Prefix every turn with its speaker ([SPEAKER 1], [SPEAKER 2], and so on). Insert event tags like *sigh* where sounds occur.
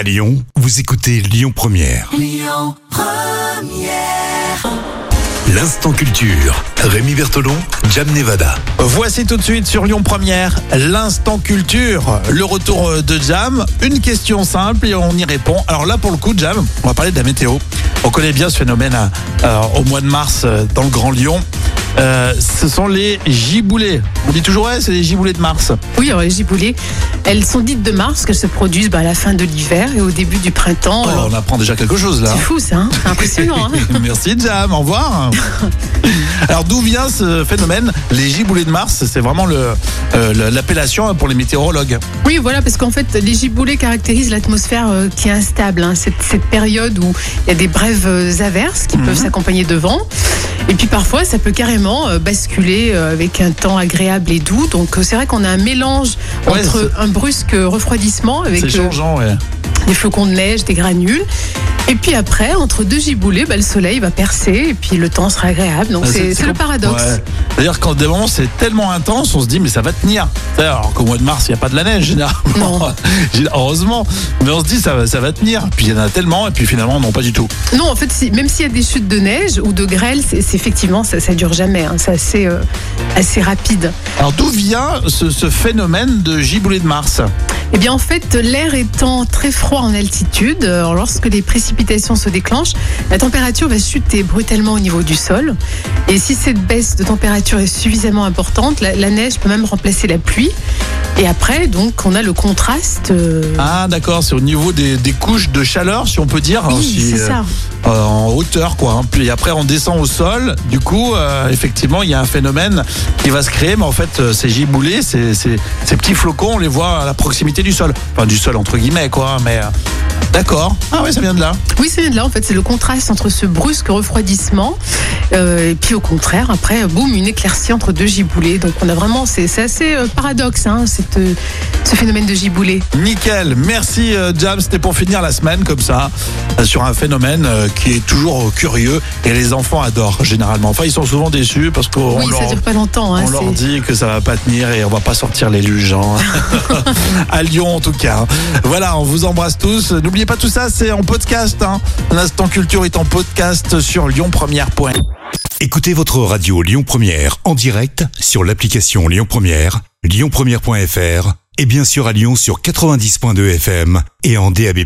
[SPEAKER 1] À Lyon, vous écoutez Lyon Première. L'instant culture. Rémi Bertolon, Jam Nevada.
[SPEAKER 2] Voici tout de suite sur Lyon Première l'instant culture, le retour de Jam. Une question simple et on y répond. Alors là pour le coup Jam, on va parler de la météo. On connaît bien ce phénomène euh, au mois de mars euh, dans le Grand Lyon. Euh, ce sont les giboulées. On dit toujours ouais, c'est les giboulées de mars.
[SPEAKER 3] Oui, alors les giboulées, elles sont dites de mars, qu'elles se produisent bah, à la fin de l'hiver et au début du printemps.
[SPEAKER 2] Oh,
[SPEAKER 3] Alors,
[SPEAKER 2] on apprend déjà quelque chose là.
[SPEAKER 3] c'est fou ça, hein C'est impressionnant. hein *laughs*
[SPEAKER 2] Merci Jam, au revoir. *laughs* Alors d'où vient ce phénomène Les giboulées de Mars, c'est vraiment le, euh, l'appellation pour les météorologues.
[SPEAKER 3] oui, voilà, parce qu'en fait, les giboulées caractérisent l'atmosphère euh, qui est instable. hein. Cette, cette période où il y a des brèves averses qui peuvent s'accompagner de vent. Et puis parfois, ça peut carrément euh, basculer euh, avec un temps agréable et doux. Donc euh, c'est vrai qu'on a un mélange
[SPEAKER 2] Ouais,
[SPEAKER 3] entre un brusque refroidissement avec
[SPEAKER 2] C'est changeant, ouais.
[SPEAKER 3] des flocons de neige, des granules. Et puis après, entre deux giboulées, bah, le soleil va percer et puis le temps sera agréable. Donc
[SPEAKER 2] Ah,
[SPEAKER 3] c'est le paradoxe.
[SPEAKER 2] Ouais. C'est-à-dire qu'en des moments c'est tellement intense, on se dit mais ça va tenir. Alors qu'au mois de mars il n'y a pas de la neige *laughs* généralement. Heureusement, mais on se dit ça, va- ça va tenir. Puis il y en a tellement et puis finalement non pas du tout.
[SPEAKER 3] Non, en fait, si- même s'il y a des chutes de neige ou de grêle, c'est c'est effectivement ça, ça dure jamais. hein. C'est assez, euh, assez rapide.
[SPEAKER 2] Alors d'où vient ce, ce phénomène de giboulée de Mars?
[SPEAKER 3] Eh bien, en fait, l'air étant très froid en altitude, euh, lorsque les précipitations se déclenchent, la température va chuter brutalement au niveau du sol. Et si cette baisse de température est suffisamment importante, la neige peut même remplacer la pluie. Et après, donc, on a le contraste. euh,
[SPEAKER 2] Ah d'accord, c'est au niveau des, des couches de chaleur si on peut dire.
[SPEAKER 3] oui,
[SPEAKER 2] Si,
[SPEAKER 3] c'est
[SPEAKER 2] euh,
[SPEAKER 3] ça.
[SPEAKER 2] euh, en hauteur quoi. hein. Puis après on descend au sol. Du coup, euh, effectivement, il y a un phénomène qui va se créer, mais en fait, euh, ces giboulées, ces, ces, ces petits flocons, on les voit à la proximité du sol. Enfin, du sol entre guillemets quoi. Mais euh, d'accord. Ah oui, ça vient de là.
[SPEAKER 3] Oui, ça vient de là. En fait, c'est le contraste entre ce brusque refroidissement euh, et puis au contraire, après, boum, une éclaircie entre deux giboulées. Donc, on a vraiment, c'est c'est assez euh, paradoxe, hein, cette, euh, ce phénomène de giboulée.
[SPEAKER 2] Nickel. Merci euh, Jam. C'était pour finir la semaine comme ça sur un phénomène qui est toujours curieux et les enfants adorent généralement. Enfin, ils sont souvent déçus parce qu'on
[SPEAKER 3] oui,
[SPEAKER 2] leur
[SPEAKER 3] ça dure pas longtemps. Hein,
[SPEAKER 2] On leur
[SPEAKER 3] c'est-
[SPEAKER 2] dit que ça va pas tenir et on va pas sortir les luges. hein. *laughs* *laughs* à Lyon en tout cas. Voilà, on vous embrasse tous. N'oubliez pas tout ça, c'est en podcast. Hein. L'instant culture est en podcast sur lyonpremière.fr.
[SPEAKER 1] Écoutez votre radio Lyon Première en direct sur l'application Lyon Première, lyonpremière.fr et bien sûr à Lyon sur 90.2 FM et en DAB+.